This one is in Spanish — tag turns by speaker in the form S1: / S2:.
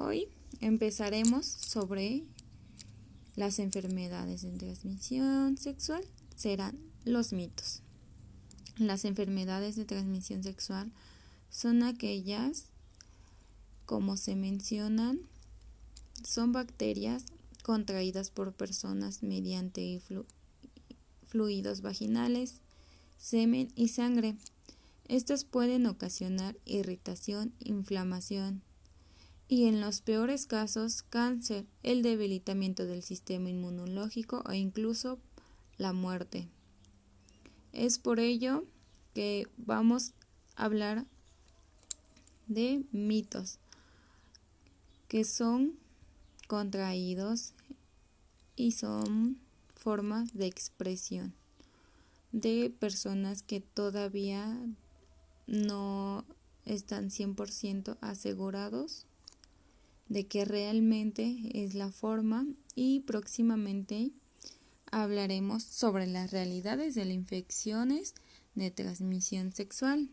S1: Hoy empezaremos sobre las enfermedades de transmisión sexual. Serán los mitos. Las enfermedades de transmisión sexual son aquellas, como se mencionan, son bacterias contraídas por personas mediante fluidos vaginales, semen y sangre. Estas pueden ocasionar irritación, inflamación y en los peores casos cáncer, el debilitamiento del sistema inmunológico o incluso la muerte. Es por ello que vamos a hablar de mitos que son contraídos y son formas de expresión de personas que todavía no están 100% asegurados de que realmente es la forma y próximamente hablaremos sobre las realidades de las infecciones de transmisión sexual.